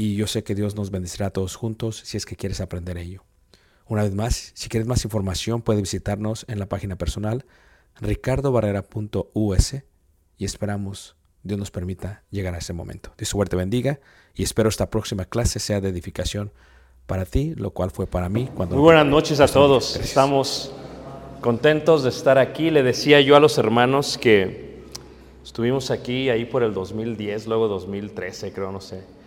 y yo sé que Dios nos bendecirá a todos juntos si es que quieres aprender ello. Una vez más, si quieres más información, puedes visitarnos en la página personal ricardobarrera.us y esperamos Dios nos permita llegar a ese momento. Dios suerte bendiga y espero esta próxima clase sea de edificación para ti, lo cual fue para mí cuando... Muy buenas noches a todos. Gracias. Estamos contentos de estar aquí. Le decía yo a los hermanos que estuvimos aquí ahí por el 2010, luego 2013, creo, no sé.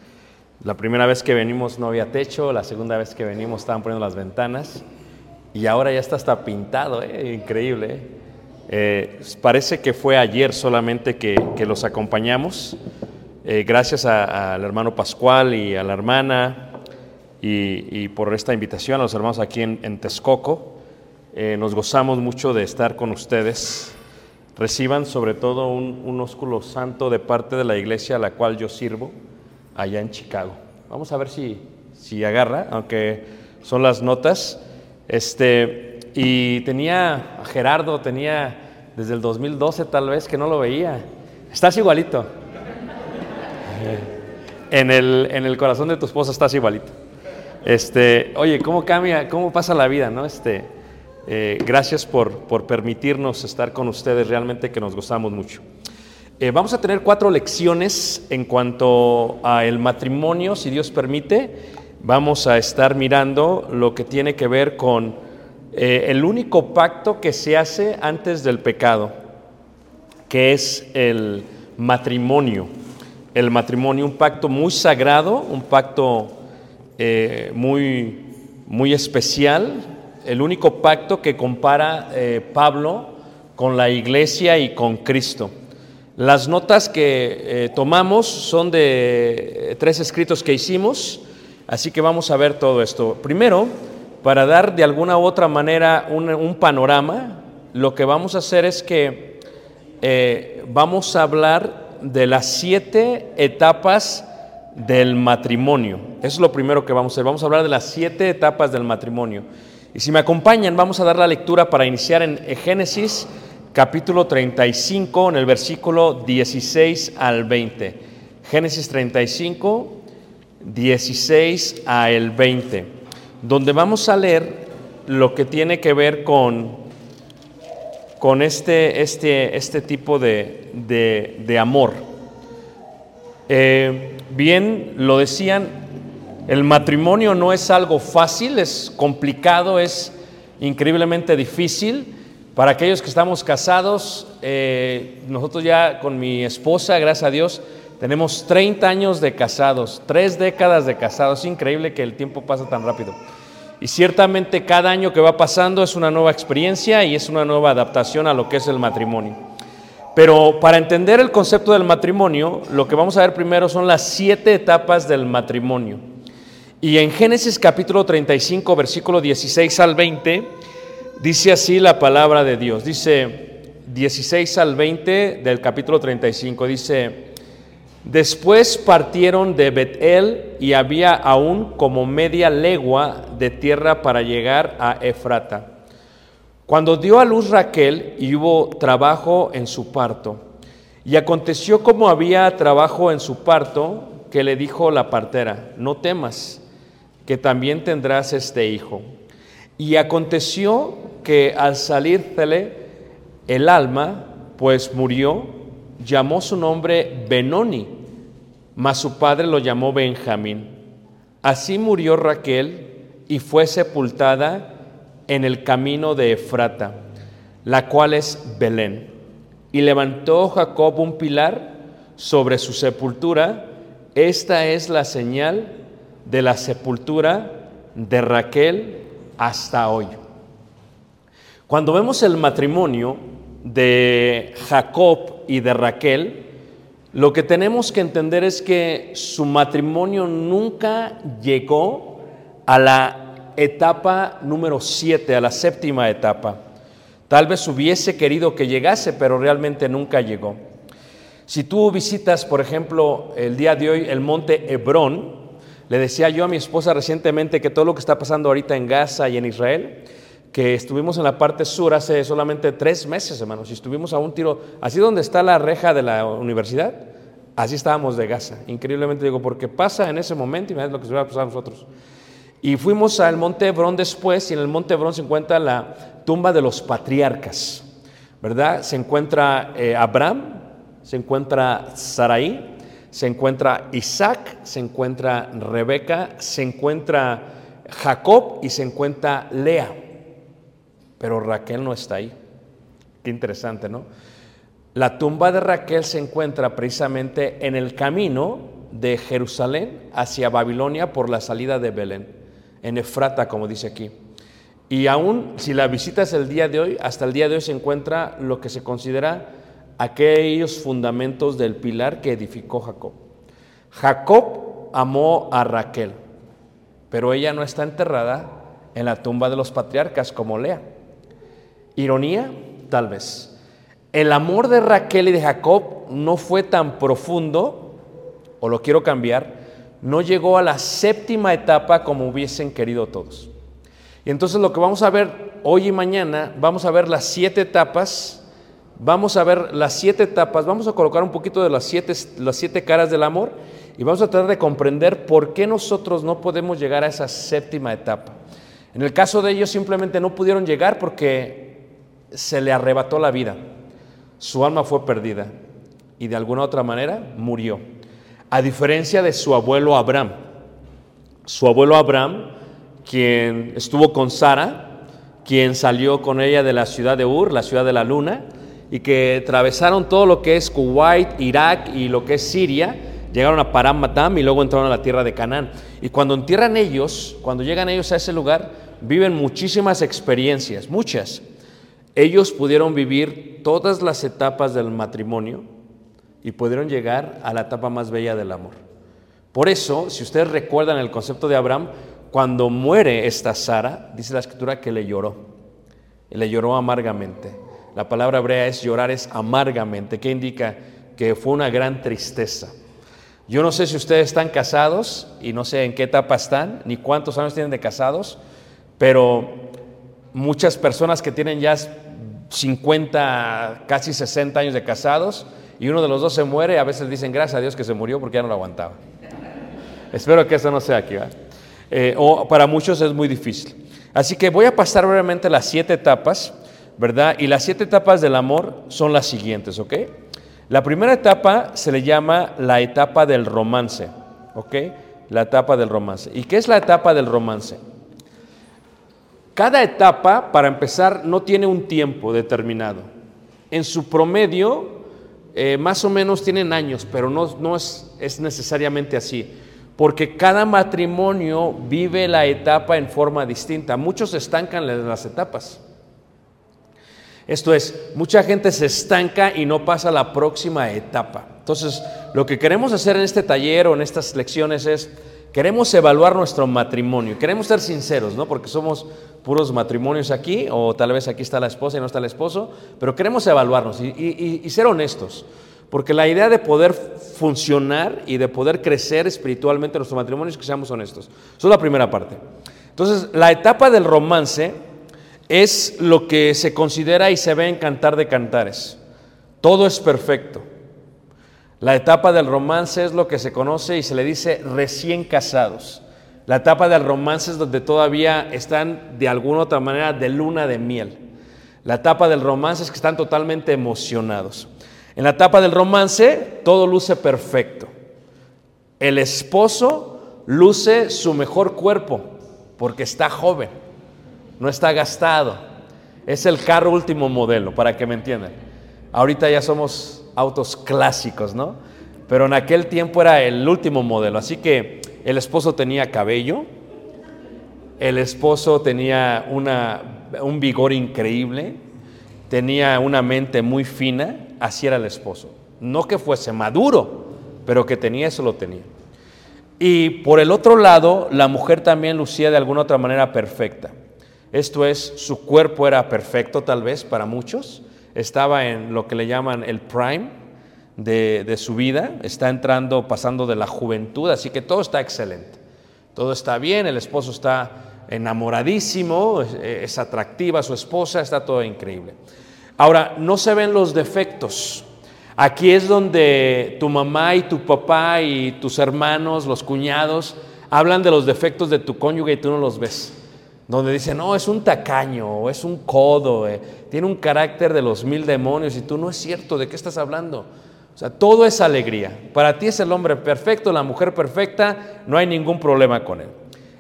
La primera vez que venimos no había techo, la segunda vez que venimos estaban poniendo las ventanas y ahora ya está hasta pintado, ¿eh? increíble. ¿eh? Eh, parece que fue ayer solamente que, que los acompañamos. Eh, gracias al hermano Pascual y a la hermana y, por esta invitación a los hermanos aquí en, en Texcoco. Nos gozamos mucho de estar con ustedes. Reciban sobre todo un, un ósculo santo de parte de la iglesia a la cual yo sirvo allá en Chicago. Vamos a ver si, si agarra, aunque son las notas. Este, y tenía a Gerardo, tenía desde el 2012 tal vez que no lo veía. Estás igualito. En el, en el corazón de tu esposa estás igualito. Este, oye, ¿cómo cambia, cómo pasa la vida, no? Este, eh, gracias por, por permitirnos estar con ustedes, realmente que nos gozamos mucho. Eh, vamos a tener cuatro lecciones en cuanto a el matrimonio, si Dios permite. Vamos a estar mirando lo que tiene que ver con eh, el único pacto que se hace antes del pecado, que es el matrimonio. El matrimonio, un pacto muy sagrado, un pacto eh, muy, muy especial, el único pacto que compara Pablo con la iglesia y con Cristo. Las notas que eh, tomamos son de tres escritos que hicimos, así que vamos a ver todo esto. Primero, para dar de alguna u otra manera un, un panorama, lo que vamos a hacer es que eh, vamos a hablar de las siete etapas del matrimonio. Eso es lo primero que vamos a hacer. Vamos a hablar de las siete etapas del matrimonio. Y si me acompañan, vamos a dar la lectura para iniciar en Génesis capítulo 35, en el versículo 16 al 20. Génesis 35, 16 al 20, donde vamos a leer lo que tiene que ver con, este, este, este tipo de amor. Eh, bien, lo decían, el matrimonio no es algo fácil, es complicado, es increíblemente difícil. Para aquellos que estamos casados, eh, nosotros ya con mi esposa, gracias a Dios, tenemos 30 años de casados, tres décadas de casados. Es increíble que el tiempo pasa tan rápido. Y ciertamente cada año que va pasando es una nueva experiencia y es una nueva adaptación a lo que es el matrimonio. Pero para entender el concepto del matrimonio, lo que vamos a ver primero son las siete etapas del matrimonio. Y en Génesis capítulo 35, versículo 16 al 20, dice así la palabra de Dios. Dice 16 al 20 del capítulo 35, dice, después partieron de Betel y había aún como media legua de tierra para llegar a Efrata. Cuando dio a luz Raquel y hubo trabajo en su parto, y aconteció como había trabajo en su parto, que le dijo la partera, no temas, que también tendrás este hijo. Y aconteció que al salírsele el alma, pues murió, llamó su nombre Benoni, mas su padre lo llamó Benjamín. Así murió Raquel y fue sepultada en el camino de Efrata, la cual es Belén. Y levantó Jacob un pilar sobre su sepultura. Esta es la señal de la sepultura de Raquel hasta hoy. Cuando vemos el matrimonio de Jacob y de Raquel, lo que tenemos que entender es que su matrimonio nunca llegó a la etapa número 7, a la séptima etapa. Tal vez hubiese querido que llegase, pero realmente nunca llegó. Si tú visitas, por ejemplo, el día de hoy el monte Hebrón, le decía yo a mi esposa recientemente que todo lo que está pasando ahorita en Gaza y en Israel, que estuvimos en la parte sur hace solamente tres meses, hermanos, y estuvimos a un tiro, así donde está la reja de la universidad, así estábamos de Gaza. Increíblemente digo, porque pasa en ese momento y me lo que se va a pasar a nosotros. Y fuimos al Monte Hebrón después, y en el Monte Hebrón se encuentra la tumba de los patriarcas, ¿verdad? Se encuentra eh, Abraham, se encuentra Saraí, se encuentra Isaac, se encuentra Rebeca, se encuentra Jacob y se encuentra Lea. Pero Raquel no está ahí. Qué interesante, ¿no? La tumba de Raquel se encuentra precisamente en el camino de Jerusalén hacia Babilonia por la salida de Belén, en Efrata, como dice aquí. Y aún si la visitas el día de hoy, hasta el día de hoy se encuentra lo que se considera aquellos fundamentos del pilar que edificó Jacob. Jacob amó a Raquel, pero ella no está enterrada en la tumba de los patriarcas como Lea. Ironía, tal vez. El amor de Raquel y de Jacob no fue tan profundo, o lo quiero cambiar, no llegó a la séptima etapa como hubiesen querido todos. Y entonces lo que vamos a ver hoy y mañana, vamos a ver las siete etapas Vamos a ver las siete etapas, vamos a colocar un poquito de las siete, las siete caras del amor y vamos a tratar de comprender por qué nosotros no podemos llegar a esa séptima etapa. En el caso de ellos simplemente no pudieron llegar porque se le arrebató la vida, su alma fue perdida. y de alguna otra manera murió. A diferencia de su abuelo Abraham. Su abuelo Abraham, quien estuvo con Sara, quien salió con ella de la ciudad de Ur, la ciudad de la luna, y que atravesaron todo lo que es Kuwait, Irak y lo que es Siria, llegaron a Param Matam y luego entraron a la tierra de Canaán. Y cuando entierran ellos, cuando llegan ellos a ese lugar, viven muchísimas experiencias, muchas. Ellos pudieron vivir todas las etapas del matrimonio y pudieron llegar a la etapa más bella del amor. Por eso, si ustedes recuerdan el concepto de Abraham, cuando muere esta Sara, dice la escritura que le lloró, le lloró amargamente. La palabra hebrea es llorar es amargamente, que indica que fue una gran tristeza. Yo no sé si ustedes están casados y no sé en qué etapa están, ni cuántos años tienen de casados, pero muchas personas que tienen ya 50, casi 60 años de casados y uno de los dos se muere, a veces dicen gracias a Dios que se murió porque ya no lo aguantaba. Espero que eso no sea aquí. Eh, o para muchos es muy difícil. Así que voy a pasar brevemente las siete etapas, ¿verdad? Y las siete etapas del amor son las siguientes, ¿ok? La primera etapa se le llama la etapa del romance, ¿ok? La etapa del romance. ¿Y qué es la etapa del romance? Cada etapa, para empezar, no tiene un tiempo determinado. En su promedio, eh, más o menos tienen años, pero no, es, es necesariamente así, porque cada matrimonio vive la etapa en forma distinta. Muchos estancan las etapas. Esto es, mucha gente se estanca y no pasa la próxima etapa. Entonces, lo que queremos hacer en este taller o en estas lecciones es, queremos evaluar nuestro matrimonio, queremos ser sinceros, ¿no? Porque somos puros matrimonios aquí, o tal vez aquí está la esposa y no está el esposo, pero queremos evaluarnos y ser honestos. Porque la idea de poder funcionar y de poder crecer espiritualmente en nuestro matrimonio es que seamos honestos. Eso es la primera parte. Entonces, la etapa del romance es lo que se considera y se ve en Cantar de Cantares. Todo es perfecto. La etapa del romance es lo que se conoce y se le dice recién casados. La etapa del romance es donde todavía están de alguna otra manera de luna de miel. La etapa del romance es que están totalmente emocionados. En la etapa del romance todo luce perfecto. El esposo luce su mejor cuerpo porque está joven, no está gastado. Es el carro último modelo, para que me entiendan. Ahorita ya somos autos clásicos, ¿no? Pero en aquel tiempo era el último modelo. Así que el esposo tenía cabello, el esposo tenía un vigor increíble, tenía una mente muy fina, así era el esposo. No que fuese maduro, pero que tenía eso lo tenía. Y por el otro lado, la mujer también lucía de alguna otra manera perfecta. Esto es, su cuerpo era perfecto tal vez para muchos, estaba en lo que le llaman el prime de, de su vida, está entrando, pasando de la juventud, así que todo está excelente. Todo está bien, el esposo está enamoradísimo, es, es atractiva su esposa, está todo increíble. Ahora, no se ven los defectos. Aquí es donde tu mamá y tu papá y tus hermanos, los cuñados, hablan de los defectos de tu cónyuge y tú no los ves. Donde dicen, no, es un tacaño, o es un codo, eh, tiene un carácter de los mil demonios y tú no es cierto, ¿de qué estás hablando? O sea, todo es alegría. Para ti es el hombre perfecto, la mujer perfecta, no hay ningún problema con él.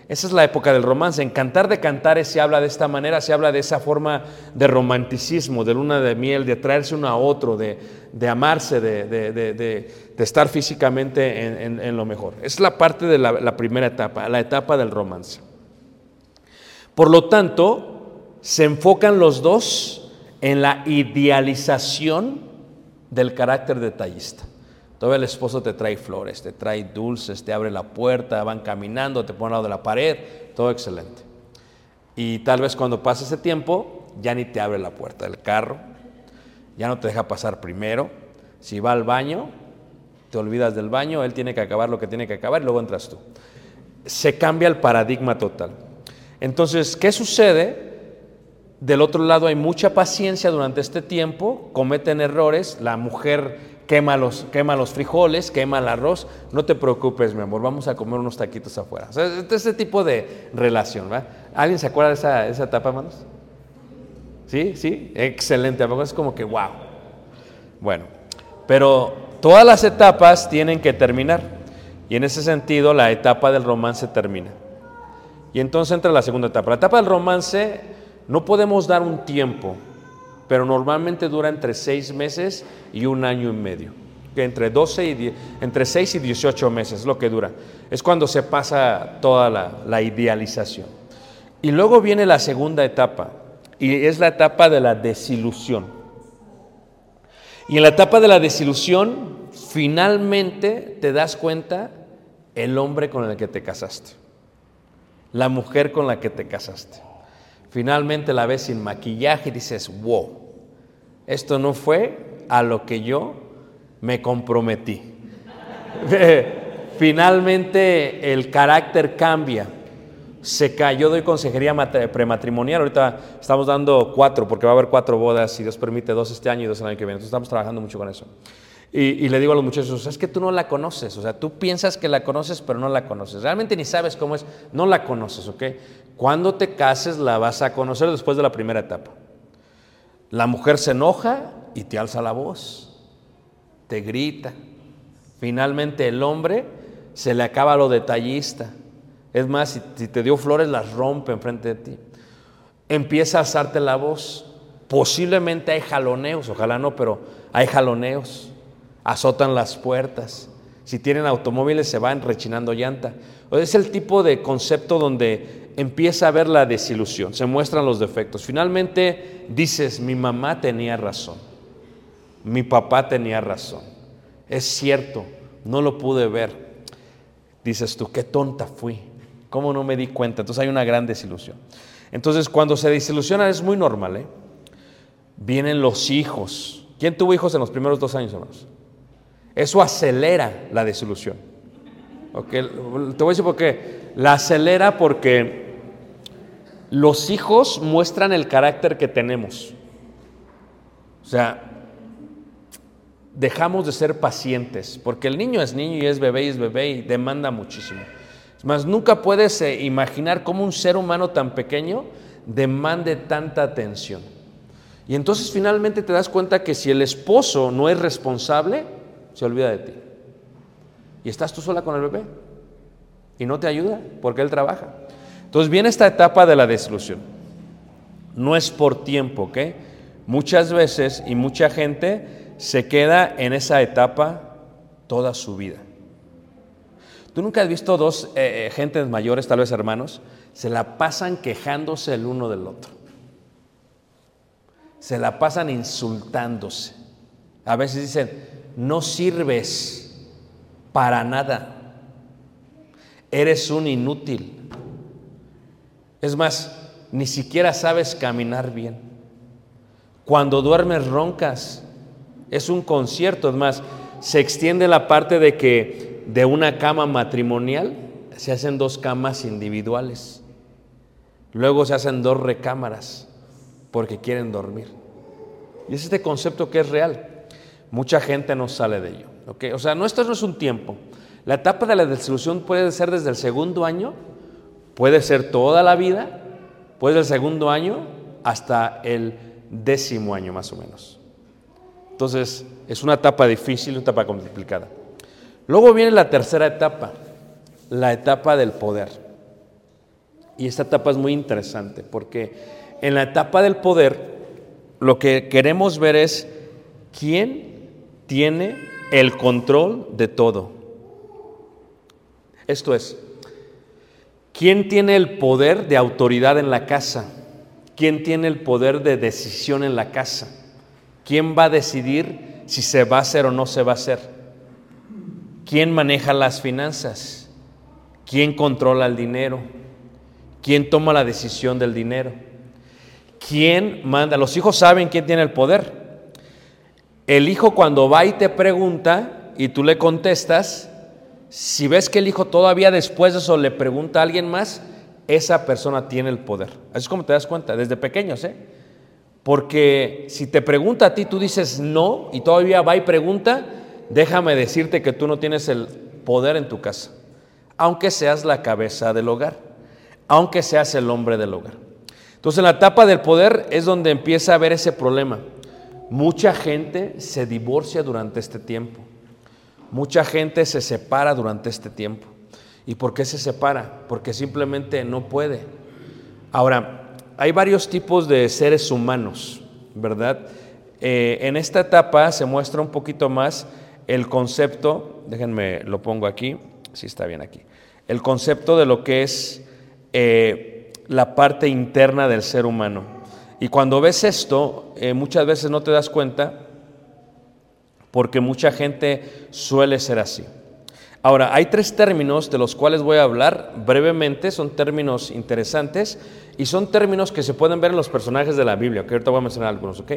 Esa es la época del romance. En Cantar de Cantares se habla de esta manera, se habla de esa forma de romanticismo, de luna de miel, de traerse uno a otro, de, de amarse, de, de- de- estar físicamente en, lo mejor. Es la parte de la primera etapa, la etapa del romance. Por lo tanto, se enfocan los dos en la idealización del carácter detallista. Todavía el esposo te trae flores, te trae dulces, te abre la puerta, van caminando, te pone al lado de la pared, todo excelente. Y tal vez cuando pasa ese tiempo, ya ni te abre la puerta del carro, ya no te deja pasar primero. Si va al baño, te olvidas del baño, él tiene que acabar lo que tiene que acabar y luego entras tú. Se cambia el paradigma total. Entonces, ¿qué sucede? Del otro lado hay mucha paciencia durante este tiempo, cometen errores, la mujer quema los, quema los frijoles, quema el arroz, no te preocupes, mi amor, vamos a comer unos taquitos afuera. O este, tipo de relación, ¿verdad? ¿Alguien se acuerda de esa, esa etapa, hermanos? ¿Sí? ¿Sí? Excelente, a es como que wow. Bueno, pero todas las etapas tienen que terminar. Y en ese sentido, la etapa del romance termina. Y entonces entra la segunda etapa. La etapa del romance no podemos dar un tiempo, pero normalmente dura entre seis meses y un año y medio. Que entre, 12 y 10 entre 6 y 18 meses es lo que dura. Es cuando se pasa toda la, la idealización. Y luego viene la segunda etapa, y es la etapa de la desilusión. Y en la etapa de la desilusión, finalmente te das cuenta el hombre con el que te casaste, la mujer con la que te casaste. Finalmente la ves sin maquillaje y dices, wow, esto no fue a lo que yo me comprometí. Finalmente el carácter cambia. Se cae. Yo doy consejería prematrimonial. Ahorita estamos dando cuatro, porque va a haber cuatro bodas, si Dios permite, dos este año y dos el año que viene. Entonces estamos trabajando mucho con eso. Y, y le digo a los muchachos, es que tú no la conoces. O sea, tú piensas que la conoces, pero no la conoces. Realmente ni sabes cómo es. No la conoces, ¿ok? Cuando te cases la vas a conocer después de la primera etapa. La mujer se enoja y te alza la voz, te grita. Finalmente el hombre se le acaba lo detallista. Es más, si, si te dio flores, las rompe enfrente de ti. Empieza a alzarte la voz. Posiblemente hay jaloneos, ojalá no, pero hay jaloneos. Azotan las puertas. Si tienen automóviles, se van rechinando llanta. Es el tipo de concepto donde empieza a ver la desilusión, se muestran los defectos. Finalmente dices, mi mamá tenía razón, mi papá tenía razón. Es cierto, no lo pude ver. Dices tú, qué tonta fui, cómo no me di cuenta. Entonces hay una gran desilusión. Entonces cuando se desilusiona es muy normal, ¿eh? Vienen los hijos. ¿Quién tuvo hijos en los primeros dos años, hermanos? Eso acelera la desilusión. Ok, Te voy a decir por qué. La acelera porque los hijos muestran el carácter que tenemos. O sea, dejamos de ser pacientes, porque el niño es niño y es bebé y es bebé y demanda muchísimo. Es más, nunca puedes eh, imaginar cómo un ser humano tan pequeño demande tanta atención. Y entonces finalmente te das cuenta que si el esposo no es responsable, se olvida de ti. Y estás tú sola con el bebé. Y no te ayuda porque él trabaja. Entonces viene esta etapa de la desilusión. No es por tiempo, ¿ok? Muchas veces y mucha gente se queda en esa etapa toda su vida. ¿Tú nunca has visto dos eh, eh, gentes mayores, tal vez hermanos, se la pasan quejándose el uno del otro? Se la pasan insultándose. A veces dicen, no sirves para nada. Eres un inútil. Es más, ni siquiera sabes caminar bien. Cuando duermes roncas, es un concierto. Es más, se extiende la parte de que de una cama matrimonial se hacen dos camas individuales. Luego se hacen dos recámaras porque quieren dormir. Y es este concepto que es real. Mucha gente no sale de ello. O sea, no, esto no es un tiempo. La etapa de la desilusión puede ser desde el segundo año, puede ser toda la vida, puede ser el segundo año hasta el décimo año más o menos. Entonces, es una etapa difícil, una etapa complicada. Luego viene la tercera etapa, la etapa del poder. Y esta etapa es muy interesante porque en la etapa del poder lo que queremos ver es quién tiene el control de todo. Esto es, ¿quién tiene el poder de autoridad en la casa? ¿Quién tiene el poder de decisión en la casa? ¿Quién va a decidir si se va a hacer o no se va a hacer? ¿Quién maneja las finanzas? ¿Quién controla el dinero? ¿Quién toma la decisión del dinero? ¿Quién manda? Los hijos saben quién tiene el poder. El hijo cuando va y te pregunta y tú le contestas, si ves que el hijo todavía después de eso le pregunta a alguien más, esa persona tiene el poder. Así es como te das cuenta, desde pequeños, ¿eh? Porque si te pregunta a ti, tú dices no y todavía va y pregunta, déjame decirte que tú no tienes el poder en tu casa, aunque seas la cabeza del hogar, aunque seas el hombre del hogar. Entonces en la etapa del poder es donde empieza a haber ese problema. Mucha gente se divorcia durante este tiempo. Mucha gente se separa durante este tiempo. ¿Y por qué se separa? Porque simplemente no puede. Ahora, hay varios tipos de seres humanos, ¿verdad? Eh, en esta etapa se muestra un poquito más el concepto, déjenme lo pongo aquí, si está bien aquí, el concepto de lo que es eh, la parte interna del ser humano. Y cuando ves esto, eh, muchas veces no te das cuenta porque mucha gente suele ser así. Ahora, hay tres términos de los cuales voy a hablar brevemente, son términos interesantes y son términos que se pueden ver en los personajes de la Biblia, que ahorita voy a mencionar algunos, ¿ok?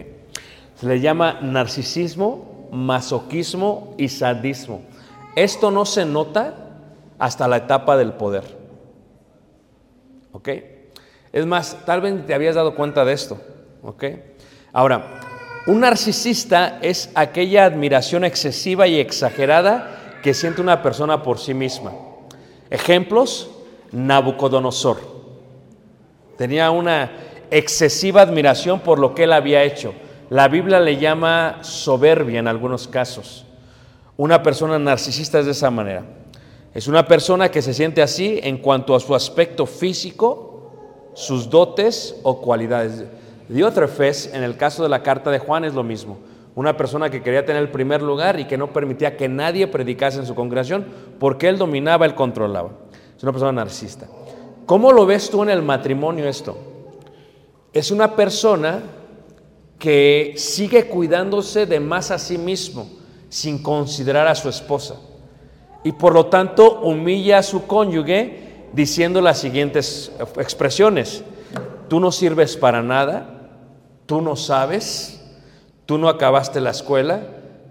Se le llama narcisismo, masoquismo y sadismo. Esto no se nota hasta la etapa del poder. ¿Ok? Es más, tal vez te habías dado cuenta de esto. Ahora, un narcisista es aquella admiración excesiva y exagerada que siente una persona por sí misma. Ejemplos, Nabucodonosor. Tenía una excesiva admiración por lo que él había hecho. La Biblia le llama soberbia en algunos casos. Una persona narcisista es de esa manera. Es una persona que se siente así en cuanto a su aspecto físico, sus dotes o cualidades. Diótrefes, en el caso de la carta de Juan, es lo mismo. Una persona que quería tener el primer lugar y que no permitía que nadie predicase en su congregación porque él dominaba, él controlaba. Es una persona narcisista. ¿Cómo lo ves tú en el matrimonio esto? Es una persona que sigue cuidándose de más a sí mismo sin considerar a su esposa. Y por lo tanto humilla a su cónyuge diciendo las siguientes expresiones. Tú no sirves para nada, tú no sabes, tú no acabaste la escuela,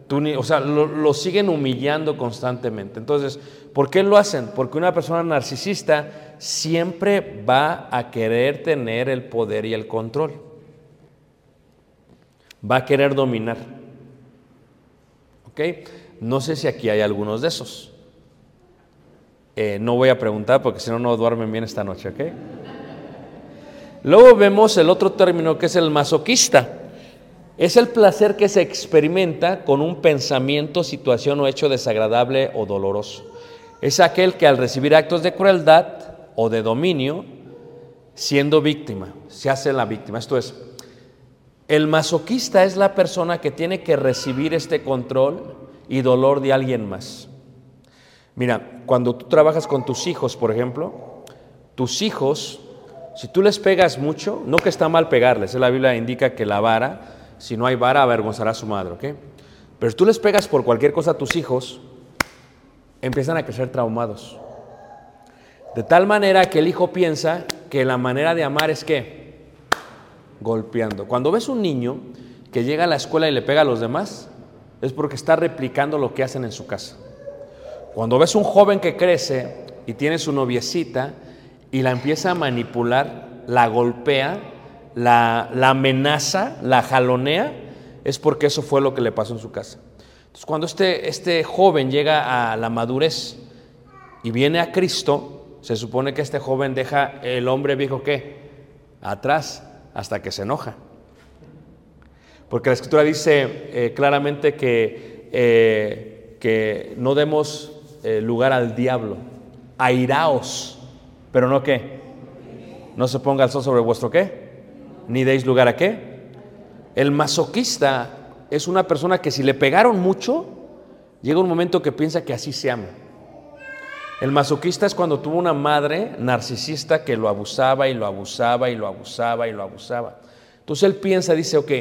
tú ni, o sea, lo, lo siguen humillando constantemente. Entonces, ¿por qué lo hacen? Porque una persona narcisista siempre va a querer tener el poder y el control. Va a querer dominar. ¿Ok? No sé si aquí hay algunos de esos. Eh, no voy a preguntar porque si no, no duermen bien esta noche, ¿ok? Luego vemos el otro término que es el masoquista. Es el placer que se experimenta con un pensamiento, situación o hecho desagradable o doloroso. Es aquel que al recibir actos de crueldad o de dominio, siendo víctima, se hace la víctima. Esto es, el masoquista es la persona que tiene que recibir este control y dolor de alguien más. Mira, cuando tú trabajas con tus hijos, por ejemplo, tus hijos, si tú les pegas mucho, no que está mal pegarles, la Biblia indica que la vara, si no hay vara, avergonzará a su madre, ¿ok? Pero si tú les pegas por cualquier cosa a tus hijos, empiezan a crecer traumados. De tal manera que el hijo piensa que la manera de amar es que golpeando. Cuando ves un niño que llega a la escuela y le pega a los demás, es porque está replicando lo que hacen en su casa. Cuando ves un joven que crece y tiene su noviecita y la empieza a manipular, la golpea, la, amenaza, la jalonea, es porque eso fue lo que le pasó en su casa. Entonces, cuando este, este joven llega a la madurez y viene a Cristo, se supone que este joven deja el hombre viejo ¿qué? atrás hasta que se enoja. Porque la escritura dice eh, claramente que, eh, que no demos eh, lugar al diablo. Airaos, pero no qué. No se ponga el sol sobre vuestro qué. Ni deis lugar a qué. El masoquista es una persona que si le pegaron mucho, llega un momento que piensa que así se ama. El masoquista es cuando tuvo una madre narcisista que lo abusaba y lo abusaba y lo abusaba y lo abusaba. Entonces él piensa, dice, ok,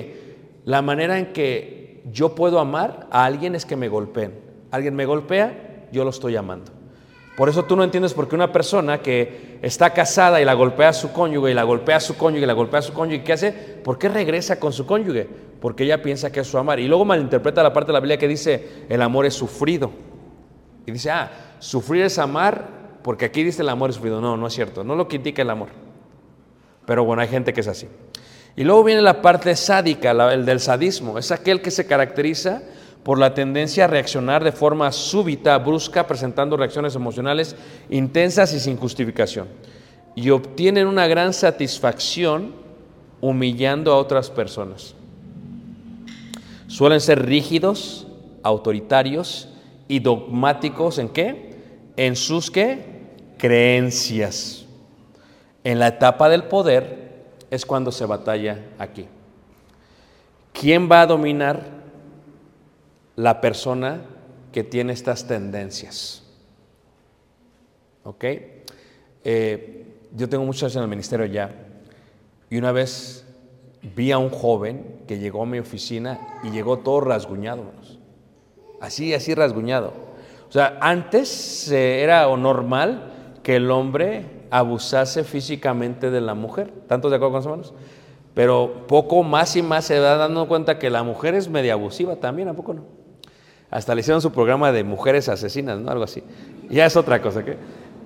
la manera en que yo puedo amar a alguien es que me golpeen. Alguien me golpea, yo lo estoy amando. Por eso tú no entiendes por qué una persona que está casada y la golpea a su cónyuge y la golpea a su cónyuge y la golpea a su cónyuge, ¿qué hace? ¿Por qué regresa con su cónyuge? Porque ella piensa que es su amar. Y luego malinterpreta la parte de la Biblia que dice, el amor es sufrido. Y dice, ah, sufrir es amar, porque aquí dice el amor es sufrido. No, no es cierto. No lo que indica el amor. Pero bueno, hay gente que es así. Y luego viene la parte sádica, el del sadismo. Es aquel que se caracteriza por la tendencia a reaccionar de forma súbita, brusca, presentando reacciones emocionales intensas y sin justificación. Y obtienen una gran satisfacción humillando a otras personas. Suelen ser rígidos, autoritarios y dogmáticos en qué? En sus qué? Creencias. En la etapa del poder es cuando se batalla aquí. ¿Quién va a dominar la persona que tiene estas tendencias? ¿Ok? Eh, yo tengo muchos años en el ministerio ya y una vez vi a un joven que llegó a mi oficina y llegó todo rasguñado, así, así rasguñado. O sea, antes eh, era normal que el hombre abusase físicamente de la mujer. ¿Tantos de acuerdo con eso, hermanos? Pero poco más y más se va dando cuenta que la mujer es media abusiva también, ¿a poco no? Hasta le hicieron su programa de mujeres asesinas, ¿no? Algo así. Ya es otra cosa.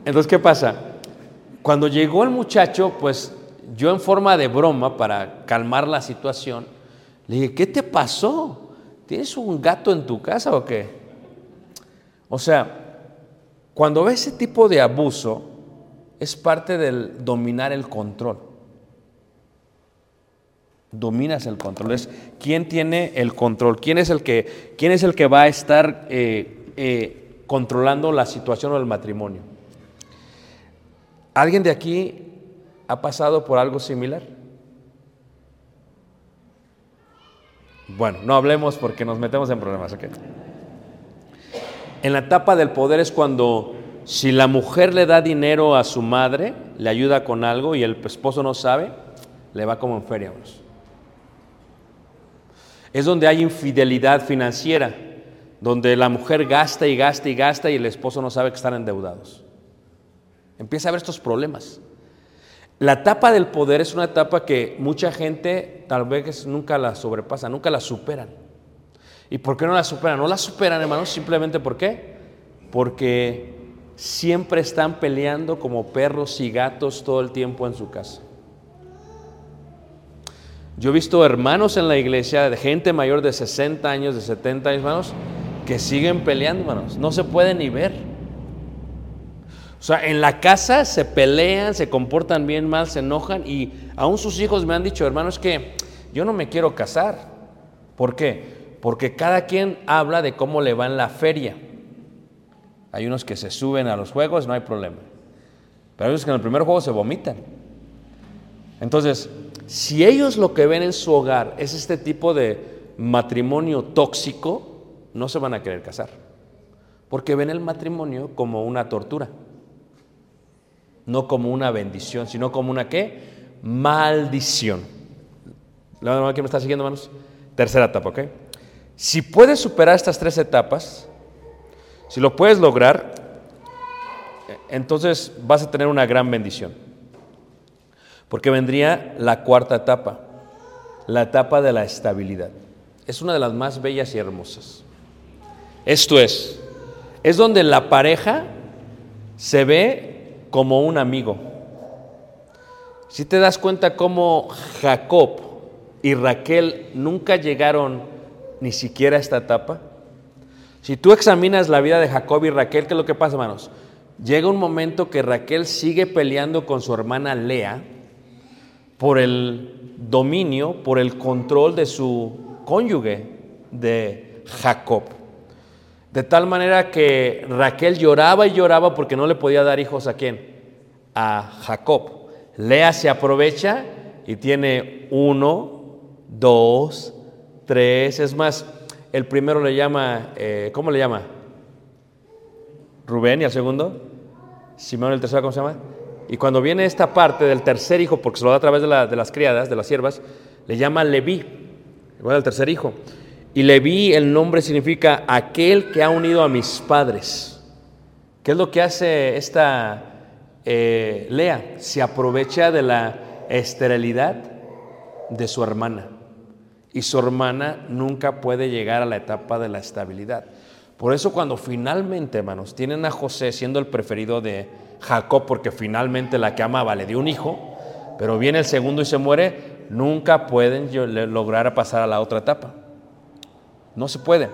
Entonces, ¿qué pasa? Cuando llegó el muchacho, pues yo en forma de broma, para calmar la situación, le dije, ¿qué te pasó? ¿Tienes un gato en tu casa o qué? O sea, cuando ve ese tipo de abuso, es parte del dominar el control. Dominas el control. Es quién tiene el control, quién es el que, quién es el que va a estar eh, eh, controlando la situación o el matrimonio. ¿Alguien de aquí ha pasado por algo similar? Bueno, no hablemos porque nos metemos en problemas. ¿ok? En la etapa del poder es cuando si la mujer le da dinero a su madre, le ayuda con algo y el esposo no sabe, le va como en feria. hermanos. Es donde hay infidelidad financiera, donde la mujer gasta y gasta y gasta y el esposo no sabe que están endeudados. Empieza a haber estos problemas. La etapa del poder es una etapa que mucha gente tal vez nunca la sobrepasa, nunca la superan. ¿Y por qué no la superan? No la superan, hermanos, simplemente ¿por qué? Porque siempre están peleando como perros y gatos todo el tiempo en su casa. Yo he visto hermanos en la iglesia, gente mayor de 60 años, de 70 años, hermanos, que siguen peleando, hermanos. No se pueden ni ver. O sea, en la casa se pelean, se comportan bien mal, se enojan y aún sus hijos me han dicho, hermanos, que yo no me quiero casar. ¿Por qué? Porque cada quien habla de cómo le va en la feria. Hay unos que se suben a los juegos, no hay problema. Pero hay unos que en el primer juego se vomitan. Entonces, si ellos lo que ven en su hogar es este tipo de matrimonio tóxico, no se van a querer casar. Porque ven el matrimonio como una tortura. No como una bendición, sino como una qué? Maldición. ¿La que me está siguiendo, hermanos? Tercera etapa, ¿ok? Si puedes superar estas tres etapas, si lo puedes lograr, entonces vas a tener una gran bendición. Porque vendría la cuarta etapa, la etapa de la estabilidad. Es una de las más bellas y hermosas. Esto es, es donde la pareja se ve como un amigo. Si te das cuenta cómo Jacob y Raquel nunca llegaron ni siquiera a esta etapa, si tú examinas la vida de Jacob y Raquel, ¿qué es lo que pasa, hermanos? Llega un momento que Raquel sigue peleando con su hermana Lea por el dominio, por el control de su cónyuge, de Jacob. De tal manera que Raquel lloraba y lloraba porque no le podía dar hijos a quién? A Jacob. Lea se aprovecha y tiene uno, dos, tres, es más, el primero le llama, eh, ¿cómo le llama? Rubén y al segundo, Simón el tercero, ¿cómo se llama? Y cuando viene esta parte del tercer hijo, porque se lo da a través de, la- de las criadas, de las siervas, le llama Leví, igual al tercer hijo. Y Leví, el nombre significa aquel que ha unido a mis padres. ¿Qué es lo que hace esta eh, Lea? Se aprovecha de la esterilidad de su hermana. Y su hermana nunca puede llegar a la etapa de la estabilidad. Por eso cuando finalmente, hermanos, tienen a José siendo el preferido de Jacob, porque finalmente la que amaba le dio un hijo, pero viene el segundo y se muere, nunca pueden lograr pasar a la otra etapa. No se puede.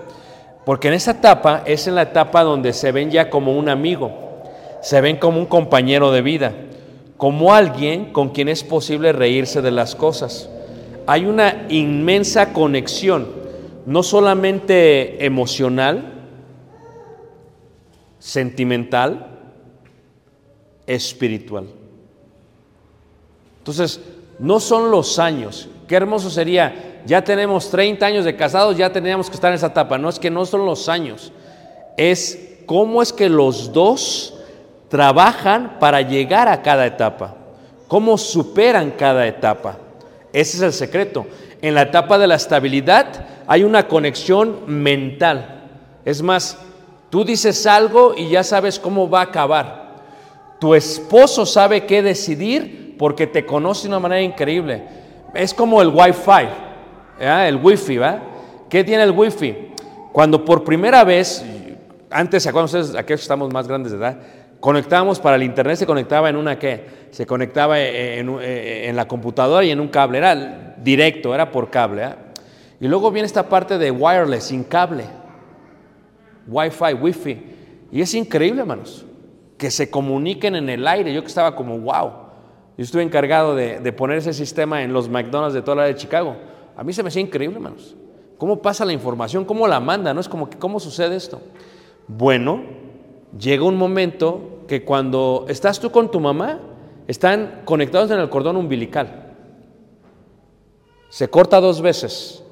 Porque en esa etapa es en la etapa donde se ven ya como un amigo, se ven como un compañero de vida, como alguien con quien es posible reírse de las cosas. Hay una inmensa conexión, no solamente emocional, sentimental, espiritual. Entonces, no son los años. Qué hermoso sería, ya tenemos 30 años de casados, ya teníamos que estar en esa etapa. No es que no son los años, es cómo es que los dos trabajan para llegar a cada etapa, cómo superan cada etapa. Ese es el secreto. En la etapa de la estabilidad hay una conexión mental. Es más, tú dices algo y ya sabes cómo va a acabar. Tu esposo sabe qué decidir porque te conoce de una manera increíble. Es como el Wi-Fi, el Wi-Fi, ¿va? ¿Qué tiene el Wi-Fi? Cuando por primera vez, antes, ¿se acuerdan ustedes, aquellos que estamos más grandes de edad? Conectábamos para el internet, se conectaba en una qué? Se conectaba en, en- en la computadora y en un cable, era directo, era por cable. ¿ah? Y luego viene esta parte de wireless, sin cable. Wi-Fi, Wi-Fi. Y es increíble, hermanos, que se comuniquen en el aire. Yo que estaba como, wow. Yo estuve encargado de, poner ese sistema en los McDonald's de toda la área de Chicago. A mí se me hacía increíble, hermanos. ¿Cómo pasa la información? ¿Cómo la manda? ¿No? Es como que, ¿cómo sucede esto? Bueno, llega un momento que cuando estás tú con tu mamá, están conectados en el cordón umbilical. Se corta dos veces.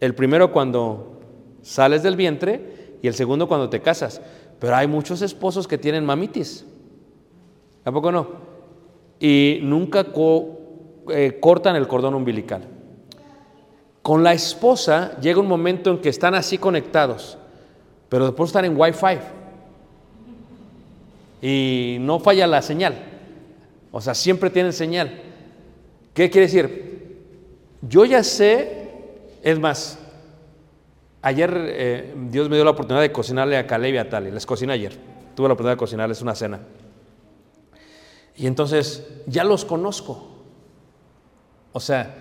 El primero cuando sales del vientre y el segundo cuando te casas. Pero hay muchos esposos que tienen mamitis. ¿A poco no? Y nunca eh, cortan el cordón umbilical. Con la esposa llega un momento en que están así conectados, pero después están en Wi-Fi. Y no falla la señal. O sea, siempre tienen señal. ¿Qué quiere decir? Yo ya sé, es más, ayer eh, Dios me dio la oportunidad de cocinarle a Caleb y a Tali. Les cociné ayer. Tuve la oportunidad de cocinarles una cena. Y entonces ya los conozco. O sea,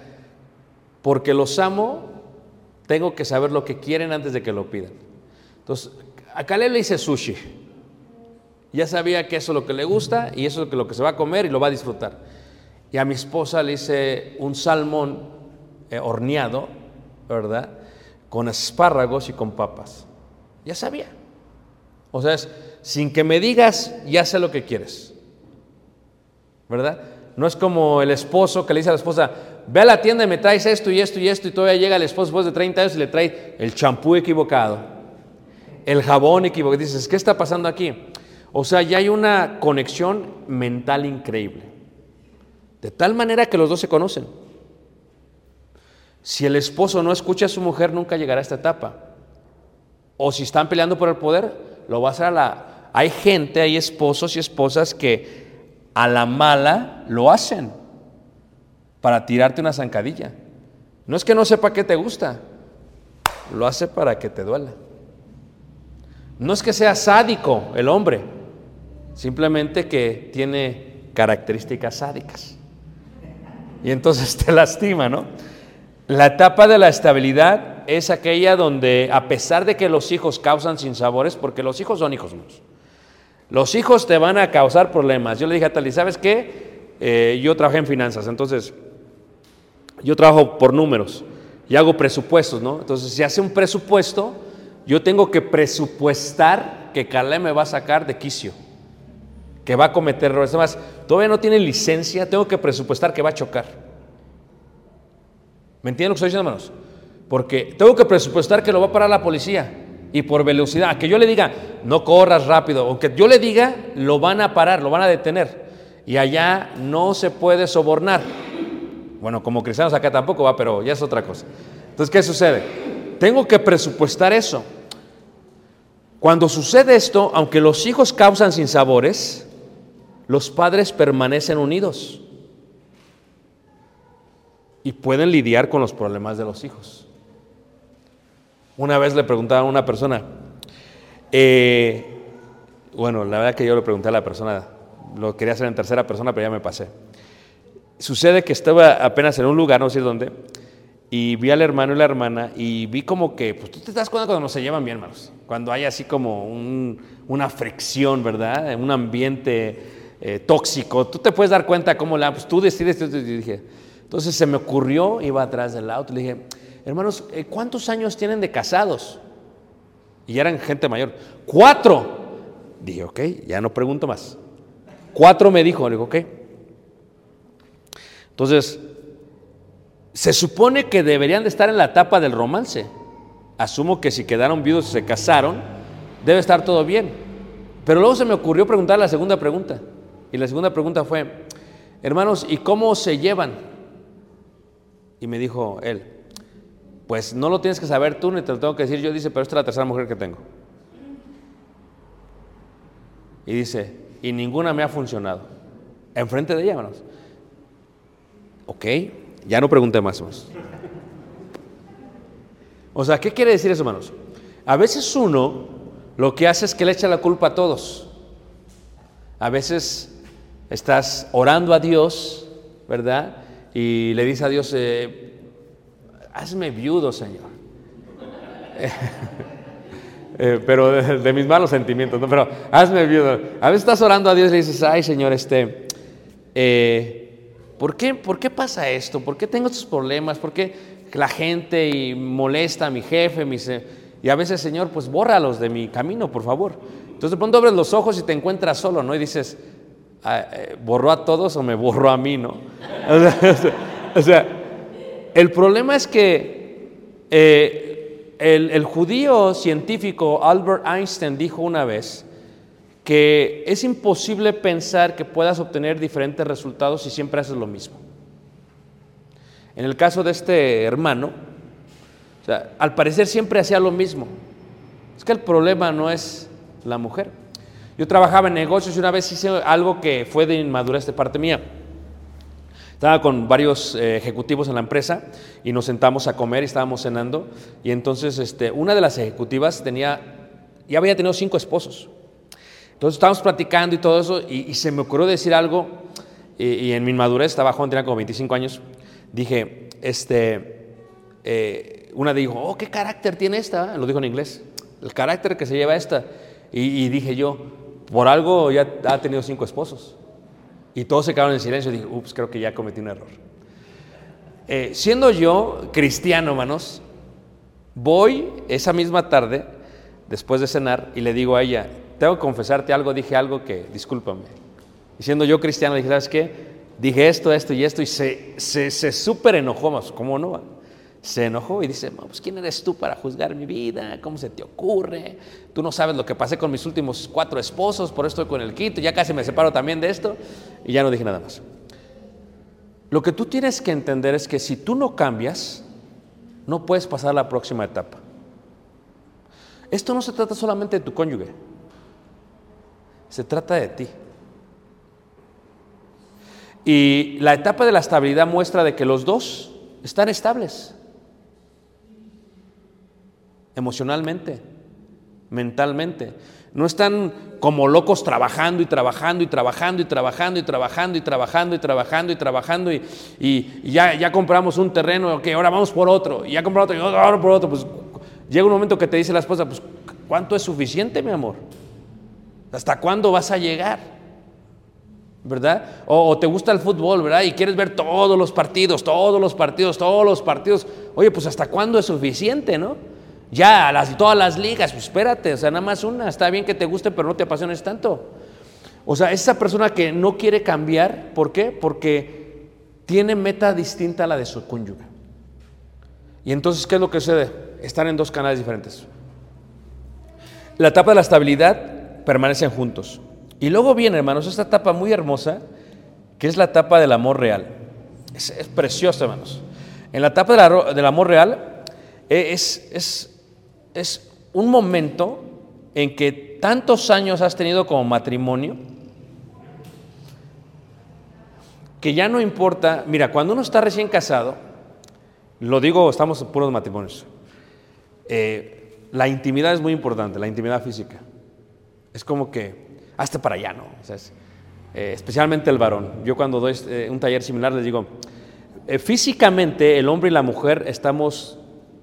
porque los amo, tengo que saber lo que quieren antes de que lo pidan. Entonces, a Caleb le hice sushi. Ya sabía que eso es lo que le gusta y eso es lo que se va a comer y lo va a disfrutar. Y a mi esposa le hice un salmón eh, horneado, ¿verdad? Con espárragos y con papas. Ya sabía. O sea, es, sin que me digas, ya sé lo que quieres. ¿Verdad? No es como el esposo que le dice a la esposa, ve a la tienda y me traes esto y esto y esto, y todavía llega el esposo después de 30 años y le trae el champú equivocado, el jabón equivocado. Dices, ¿qué está pasando aquí? O sea, ya hay una conexión mental increíble. De tal manera que los dos se conocen. Si el esposo no escucha a su mujer, nunca llegará a esta etapa. O si están peleando por el poder, lo va a hacer a la... Hay gente, hay esposos y esposas que a la mala lo hacen para tirarte una zancadilla. No es que no sepa qué te gusta, lo hace para que te duela. No es que sea sádico el hombre, simplemente que tiene características sádicas. Y entonces te lastima, ¿no? La etapa de la estabilidad es aquella donde, a pesar de que los hijos causan sinsabores, porque los hijos son hijos míos, los hijos te van a causar problemas. Yo le dije a Tali, ¿sabes qué? Eh, yo trabajé en finanzas, entonces yo trabajo por números y hago presupuestos, ¿no? Entonces, si hace un presupuesto, yo tengo que presupuestar que Caleb me va a sacar de quicio, que va a cometer errores. Además, todavía no tiene licencia, tengo que presupuestar que va a chocar. ¿Me entienden lo que estoy diciendo, hermanos? Porque tengo que presupuestar que lo va a parar la policía y por velocidad. Que yo le diga, no corras rápido, aunque yo le diga, lo van a parar, lo van a detener. Y allá no se puede sobornar. Bueno, como cristianos acá tampoco va, pero ya es otra cosa. Entonces, ¿qué sucede? Tengo que presupuestar eso. Cuando sucede esto, aunque los hijos causan sinsabores, los padres permanecen unidos y pueden lidiar con los problemas de los hijos. Una vez le preguntaba a una persona, eh, bueno, la verdad que yo le pregunté a la persona, lo quería hacer en tercera persona, pero ya me pasé. Sucede que estaba apenas en un lugar, no sé dónde, y vi al hermano y la hermana y vi como que, pues tú te das cuenta cuando no se llevan bien, hermanos, cuando hay así como un- una fricción, ¿verdad? Un ambiente eh, tóxico, tú te puedes dar cuenta cómo la, pues tú decides, tú- tú- y dije, entonces se me ocurrió, iba atrás del auto, le dije, hermanos, eh, ¿cuántos años tienen de casados? Y eran gente mayor. Cuatro. Dije, ok, ya no pregunto más. Cuatro me dijo, le digo, ok. Entonces, se supone que deberían de estar en la etapa del romance. Asumo que si quedaron viudos y se casaron, debe estar todo bien. Pero luego se me ocurrió preguntar la segunda pregunta. Y la segunda pregunta fue, hermanos, ¿y cómo se llevan? Y me dijo él, pues no lo tienes que saber tú ni te lo tengo que decir yo, dice, pero esta es la tercera mujer que tengo. Y dice, y ninguna me ha funcionado. Enfrente de ella, hermanos. Ok, ya no pregunté más. Hermanos. O sea, ¿qué quiere decir eso, hermanos? A veces uno lo que hace es que le echa la culpa a todos. A veces estás orando a Dios, ¿verdad? Y le dice a Dios, eh, hazme viudo, Señor. Eh, pero de, de mis malos sentimientos, ¿no? Pero hazme viudo. A veces estás orando a Dios y le dices, ay, Señor, este, eh, ¿por, qué, ¿por qué pasa esto? ¿Por qué tengo estos problemas? ¿Por qué la gente y molesta a mi jefe? Mis, eh, y a veces, Señor, pues bórralos de mi camino, por favor. Entonces de pronto abres los ojos y te encuentras solo, ¿no? Y dices, ¿borró a todos o me borró a mí, no? O sea, el problema es que eh, el, judío científico Albert Einstein dijo una vez que es imposible pensar que puedas obtener diferentes resultados si siempre haces lo mismo. En el caso de este hermano, al parecer siempre hacía lo mismo. Es que el problema no es la mujer. Yo trabajaba en negocios y una vez hice algo que fue de inmadurez de parte mía. Estaba con varios eh, ejecutivos en la empresa y nos sentamos a comer y estábamos cenando. Y entonces este, una de las ejecutivas tenía, ya había tenido cinco esposos. Entonces estábamos platicando y todo eso y, se me ocurrió decir algo y, en mi inmadurez, estaba joven, tenía como 25 años, dije, este, eh, una dijo, oh, ¿qué carácter tiene esta? Lo dijo en inglés, el carácter que se lleva esta. Y dije yo, por algo ya ha tenido cinco esposos. Y todos se quedaron en silencio dije, ups, creo que ya cometí un error. Eh, siendo yo cristiano, hermanos, voy esa misma tarde, después de cenar, y le digo a ella, tengo que confesarte algo, dije algo que, discúlpame. Y siendo yo cristiano, dije, ¿sabes qué? Dije esto, esto y esto, y se, se, se súper enojó, más, ¿cómo no? Se enojó y dice, pues ¿quién eres tú para juzgar mi vida? ¿Cómo se te ocurre? Tú no sabes lo que pasé con mis últimos cuatro esposos, por esto con el quinto, ya casi me separo también de esto, y ya no dije nada más. Lo que tú tienes que entender es que si tú no cambias, no puedes pasar a la próxima etapa. Esto no se trata solamente de tu cónyuge, se trata de ti. Y la etapa de la estabilidad muestra de que los dos están estables. Emocionalmente, mentalmente. No están como locos trabajando y trabajando y trabajando y trabajando y trabajando y trabajando y trabajando y trabajando y, y- y ya, ya compramos un terreno, ok, ahora vamos por otro, y ya compramos otro, y ahora por otro. Pues llega un momento que te dice la esposa, pues ¿cuánto es suficiente, mi amor? ¿Hasta cuándo vas a llegar? ¿verdad? O, o te gusta el fútbol, ¿verdad? Y quieres ver todos los partidos, todos los partidos, todos los partidos. Oye, pues ¿hasta cuándo es suficiente, no? Ya, todas las ligas, pues espérate, o sea, nada más una. Está bien que te guste, pero no te apasiones tanto. O sea, esa persona que no quiere cambiar, ¿por qué? Porque tiene meta distinta a la de su cónyuge. Y entonces, ¿qué es lo que sucede? Están en dos canales diferentes. La etapa de la estabilidad permanecen juntos. Y luego viene, hermanos, esta etapa muy hermosa, que es la etapa del amor real. Es, es preciosa, hermanos. En la etapa del amor real eh, es, es, es un momento en que tantos años has tenido como matrimonio, que ya no importa, mira, cuando uno está recién casado, lo digo, estamos puros matrimonios, eh, la intimidad es muy importante, la intimidad física. Es como que, hazte para allá, ¿no? Eh, especialmente el varón. Yo cuando doy eh, un taller similar les digo, físicamente el hombre y la mujer estamos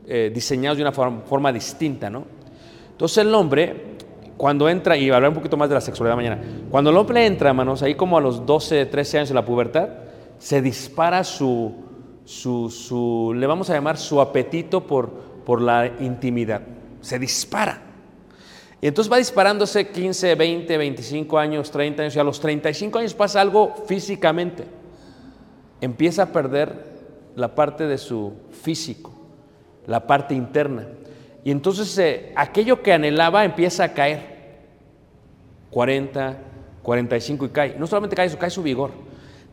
eh, diseñados de una forma, distinta, ¿no? Entonces el hombre, cuando entra, y hablar un poquito más de la sexualidad mañana, cuando el hombre entra, hermanos, ahí como a los 12, 13 años de la pubertad, se dispara su, su, su- le vamos a llamar su apetito por, por la intimidad. Se dispara. Y entonces va disparándose 15, 20, 25 años, 30 años, y a los 35 años pasa algo físicamente. Empieza a perder la parte de su físico, la parte interna. Y entonces eh, aquello que anhelaba empieza a caer. 40, 45 y cae. No solamente cae eso, cae su vigor.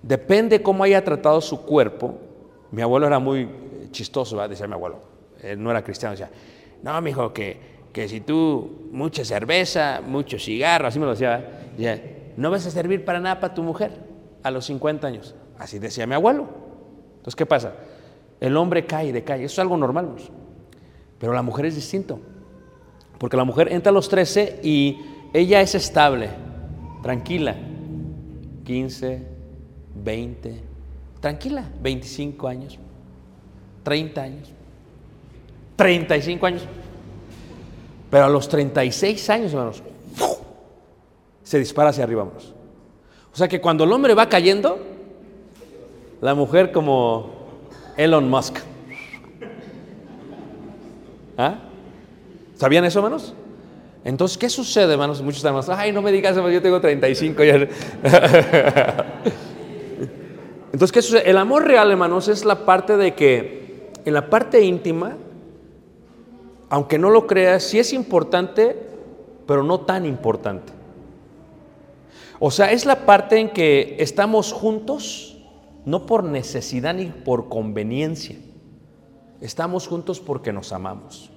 Depende cómo haya tratado su cuerpo. Mi abuelo era muy chistoso, ¿verdad? decía mi abuelo. Él no era cristiano, decía, no, mijo, que, que si tú mucha cerveza, mucho cigarro, así me lo. Decía, no vas a servir para nada para tu mujer a los 50 años. Así decía mi abuelo. Entonces, ¿qué pasa? El hombre cae, decae. Eso es algo normal. Pero la mujer es distinto. Porque la mujer entra a los 13 y ella es estable, tranquila. 15, 20, tranquila, 25 años, 30 años, 35 años. Pero a los 36 años, hermanos, se dispara hacia arriba, hermanos. O sea que cuando el hombre va cayendo, la mujer como Elon Musk. ¿Ah? ¿Sabían eso, hermanos? Entonces, ¿qué sucede, hermanos? Muchos hermanos, ay, no me digas, hermano, yo tengo 35. ya". Entonces, ¿qué sucede? El amor real, hermanos, es la parte de que en la parte íntima, aunque no lo creas, sí es importante, pero no tan importante. O sea, es la parte en que estamos juntos, no por necesidad ni por conveniencia. Estamos juntos porque nos amamos.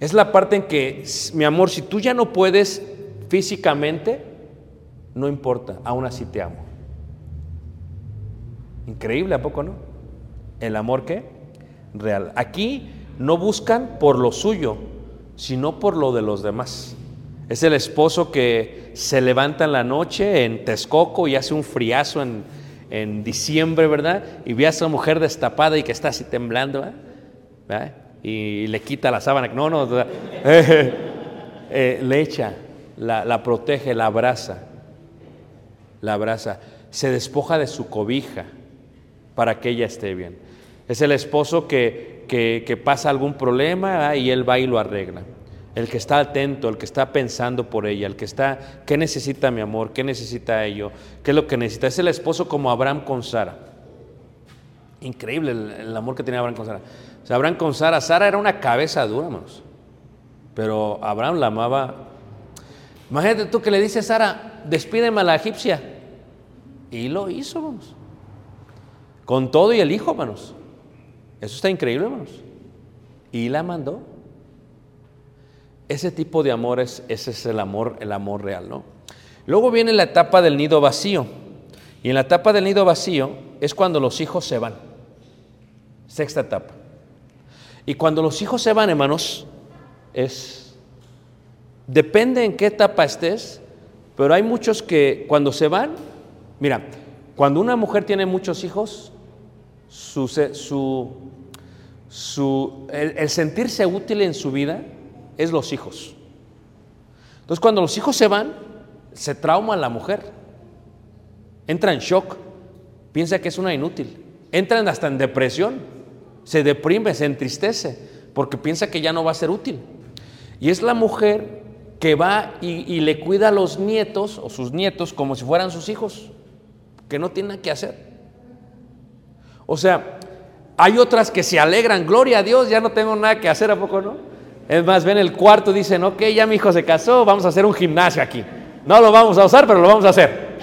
Es la parte en que, mi amor, si tú ya no puedes físicamente, no importa, aún así te amo. Increíble, ¿a poco no? El amor qué? Real. Aquí no buscan por lo suyo, sino por lo de los demás. Es el esposo que se levanta en la noche en Texcoco y hace un friazo en, en diciembre, ¿verdad? Y ve a esa mujer destapada y que está así temblando, ¿verdad? Y le quita la sábana. No, no, eh, le echa, la, protege, la abraza, la abraza. Se despoja de su cobija para que ella esté bien. Es el esposo que, que, pasa algún problema y él va y lo arregla. El que está atento, el que está pensando por ella, el que está, ¿qué necesita mi amor? ¿Qué necesita ello? ¿Qué es lo que necesita? Es el esposo como Abraham con Sara. Increíble el, amor que tenía Abraham con Sara. O sea, Abraham con Sara, Sara era una cabeza dura, hermanos. Pero Abraham la amaba. Imagínate tú que le dices a Sara, despídeme a la egipcia. Y lo hizo, hermanos. Con todo y el hijo, hermanos. Eso está increíble, hermanos. Y la mandó. Ese tipo de amores, ese es el amor, el amor real, ¿no? Luego viene la etapa del nido vacío. Y en la etapa del nido vacío es cuando los hijos se van. Sexta etapa. Y cuando los hijos se van, hermanos, es depende en qué etapa estés, pero hay muchos que cuando se van, mira, cuando una mujer tiene muchos hijos, su, su, su el, el sentirse útil en su vida es los hijos. Entonces, cuando los hijos se van, se trauma la mujer. Entra en shock, piensa que es una inútil. Entran hasta en depresión, se deprime, se entristece, porque piensa que ya no va a ser útil. Y es la mujer que va y, le cuida a los nietos o sus nietos como si fueran sus hijos, que no tiene nada que hacer. O sea, hay otras que se alegran, gloria a Dios, ya no tengo nada que hacer, ¿a poco no? Es más, ven el cuarto, dicen, ok, ya mi hijo se casó, vamos a hacer un gimnasio aquí. No lo vamos a usar, pero lo vamos a hacer.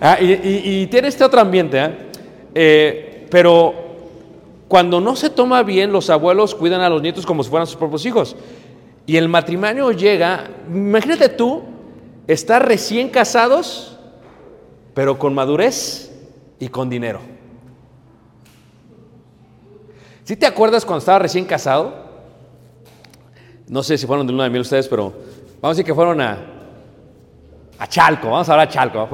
Ah, y, tiene este otro ambiente, ¿ah? Eh, pero cuando no se toma bien, los abuelos cuidan a los nietos como si fueran sus propios hijos. Y el matrimonio llega, imagínate tú, estar recién casados, pero con madurez y con dinero. ¿Sí te acuerdas cuando estaba recién casado? No sé si fueron de luna de miel ustedes, pero vamos a decir que fueron a, a Chalco, vamos a hablar a Chalco,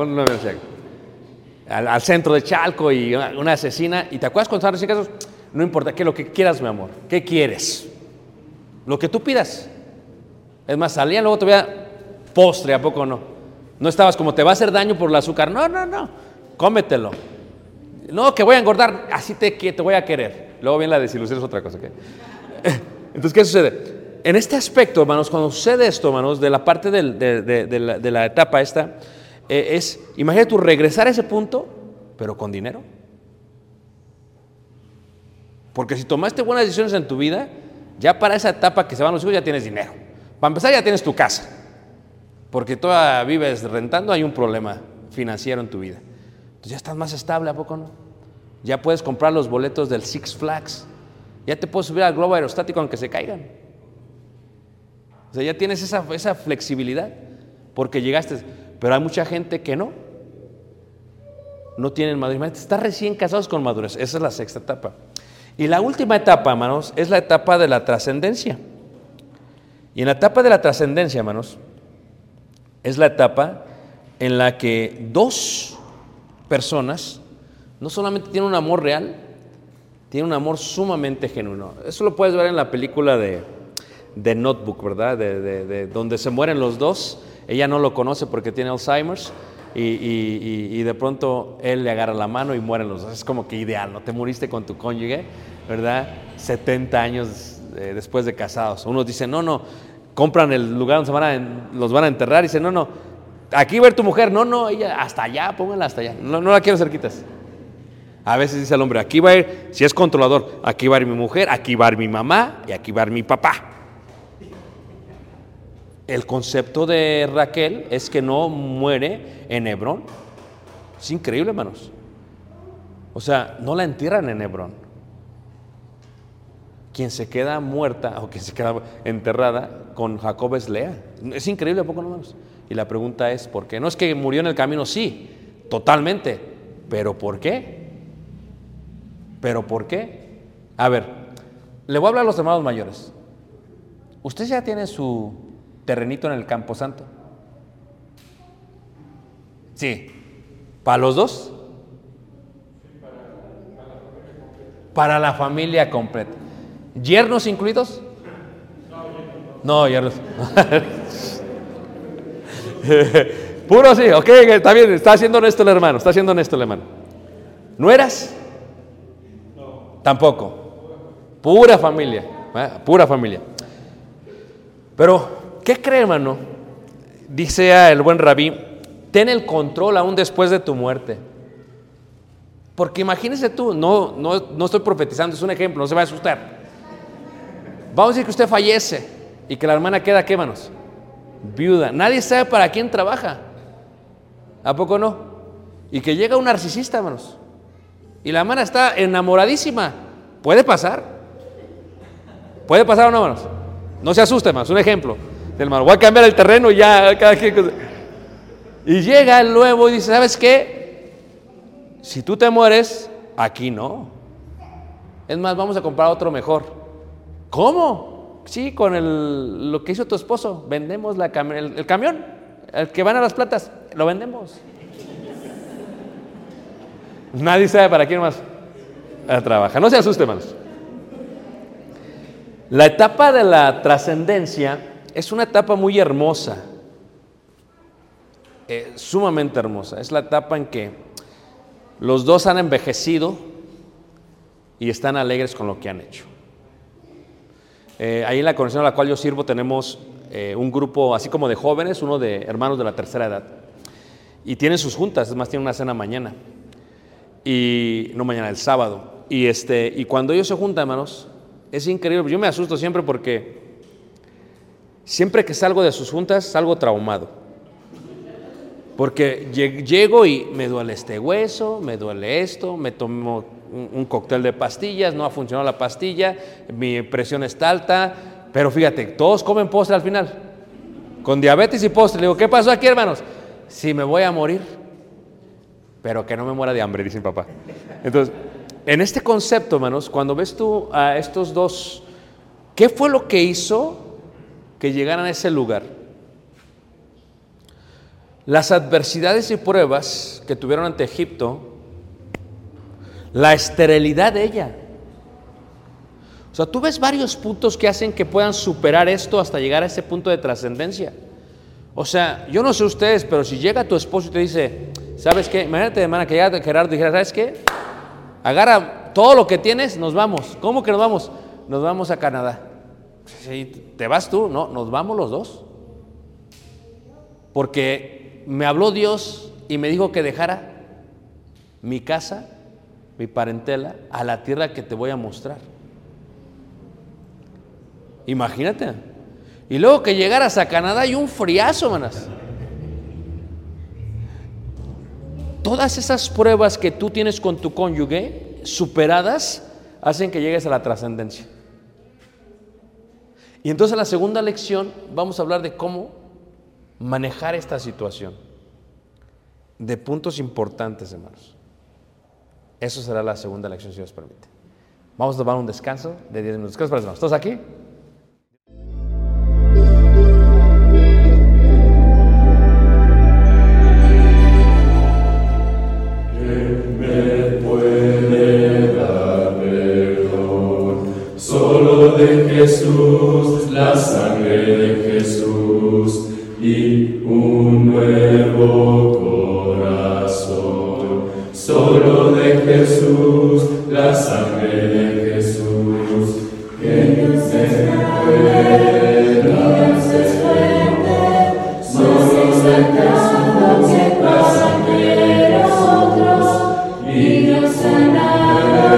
al, al centro de Chalco y una, asesina. ¿Y te acuerdas cuando estaban recién? No importa, que lo que quieras, mi amor. ¿Qué quieres? Lo que tú pidas. Es más, salían, luego veía postre, ¿a poco no? No estabas como, te va a hacer daño por el azúcar. No, no, no, cómetelo. No, que voy a engordar, así te, te voy a querer. Luego viene la desilusión, es otra cosa. Entonces, ¿qué sucede? En este aspecto, hermanos, cuando sucede esto, hermanos, de la parte de, la, etapa esta, eh, es, imagínate tú regresar a ese punto, pero con dinero. Porque si tomaste buenas decisiones en tu vida, ya para esa etapa que se van los hijos ya tienes dinero. Para empezar ya tienes tu casa. Porque todavía vives rentando, hay un problema financiero en tu vida. Entonces ya estás más estable, ¿a poco no? Ya puedes comprar los boletos del Six Flags. Ya te puedes subir al globo aerostático aunque se caigan. O sea, ya tienes esa, esa flexibilidad porque llegaste. Pero hay mucha gente que no. No tienen madurez. Están recién casados con madurez. Esa es la sexta etapa. Y la última etapa, hermanos, es la etapa de la trascendencia. Y en la etapa de la trascendencia, hermanos, es la etapa en la que dos personas no solamente tienen un amor real, tienen un amor sumamente genuino. Eso lo puedes ver en la película de, de Notebook, ¿verdad? De, de- de donde se mueren los dos. Ella no lo conoce porque tiene Alzheimer's y, de pronto él le agarra la mano y mueren los dos. Es como que ideal, ¿no? Te muriste con tu cónyuge, ¿verdad? 70 años eh, después de casados. Unos dicen, no, no, compran el lugar donde se van a los van a enterrar y dicen, no, no, aquí ir tu mujer. No, no, ella, hasta allá, pónganla hasta allá. No, no la quiero cerquitas. A veces dice el hombre, aquí va a ir, si es controlador, aquí va a ir mi mujer, aquí va a ir mi mamá y aquí va a ir mi papá. El concepto de Raquel es que no muere en Hebrón. Es increíble, hermanos. O sea, no la entierran en Hebrón. Quien se queda muerta o quien se queda enterrada con Jacob es Lea. Es increíble, ¿a poco no, hermanos? Y la pregunta es, ¿por qué? No es que murió en el camino, sí, totalmente. ¿Pero por qué? ¿Pero por qué? A ver, le voy a hablar a los hermanos mayores. ¿Usted ya tiene su terrenito en el Campo Santo? Sí. ¿Para los dos? Para la familia completa. ¿Yernos incluidos? No, yernos. Puro sí, ok, está bien, está haciendo honesto el hermano, está haciendo honesto el hermano. ¿No eras? Tampoco. Pura familia, ¿eh? pura familia. Pero, ¿qué cree, hermano? Dice el buen rabí, ten el control aún después de tu muerte. Porque imagínese tú, no, no, no estoy profetizando, es un ejemplo, no se va a asustar. Vamos a decir que usted fallece y que la hermana queda, ¿qué, manos? Viuda. Nadie sabe para quién trabaja. ¿A poco no? Y que llega un narcisista, hermanos. Y la hermana está enamoradísima. Puede pasar. Puede pasar o no, hermanos. No se asuste, hermanos. Un ejemplo. Del hermano, voy a cambiar el terreno y ya cada quien. Y llega el nuevo y dice, ¿sabes qué? Si tú te mueres, aquí no. Es más, vamos a comprar otro mejor. ¿Cómo? Sí, con el, lo que hizo tu esposo. Vendemos la cam- el, el camión, el que van a las platas, lo vendemos. Nadie sabe para quién más trabaja. No se asuste, hermanos. La etapa de la trascendencia es una etapa muy hermosa, eh, sumamente hermosa. Es la etapa en que los dos han envejecido y están alegres con lo que han hecho. Eh, ahí en la conexión a la cual yo sirvo tenemos eh, un grupo así como de jóvenes, uno de hermanos de la tercera edad. Y tienen sus juntas, es más, tienen una cena mañana. Y no mañana, el sábado. Y, este, y cuando ellos se juntan, hermanos, es increíble. Yo me asusto siempre porque siempre que salgo de sus juntas, salgo traumado. Porque lleg- llego y me duele este hueso, me duele esto, me tomo un, un cóctel de pastillas, no ha funcionado la pastilla, mi presión está alta, pero fíjate, todos comen postre al final, con diabetes y postre. Le digo, ¿qué pasó aquí, hermanos? Si me voy a morir, pero que no me muera de hambre, dice mi papá. Entonces, en este concepto, hermanos, cuando ves tú a estos dos, ¿qué fue lo que hizo que llegaran a ese lugar? Las adversidades y pruebas que tuvieron ante Egipto, la esterilidad de ella. O sea, tú ves varios puntos que hacen que puedan superar esto hasta llegar a ese punto de trascendencia. O sea, yo no sé ustedes, pero si llega tu esposo y te dice, ¿sabes qué? Imagínate, hermana, que llega Gerardo y dijera, ¿sabes qué? Agarra todo lo que tienes, nos vamos. ¿Cómo que nos vamos? Nos vamos a Canadá. ¿Te vas tú? No, nos vamos los dos. Porque me habló Dios y me dijo que dejara mi casa, mi parentela, a la tierra que te voy a mostrar. Imagínate. Y luego que llegaras a Canadá y un friazo, manas. Todas esas pruebas que tú tienes con tu cónyuge, superadas, hacen que llegues a la trascendencia. Y entonces en la segunda lección vamos a hablar de cómo manejar esta situación. De puntos importantes, hermanos. Eso será la segunda lección, si Dios permite. Vamos a tomar un descanso de 10 minutos. ¿Qué? ¿Todos aquí?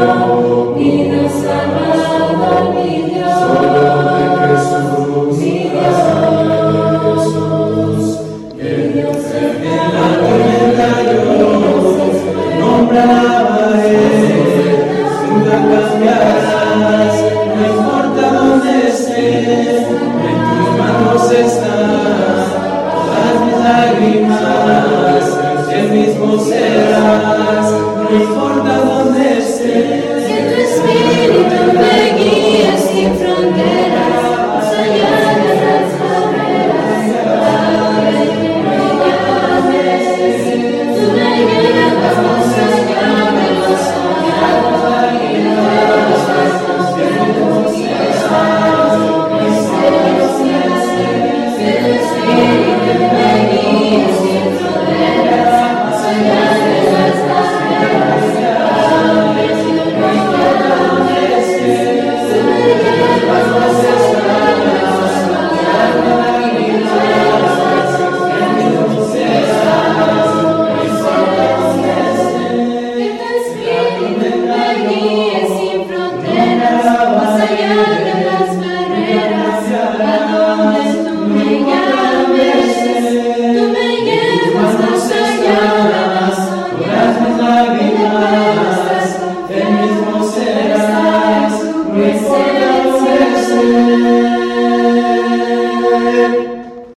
Lord.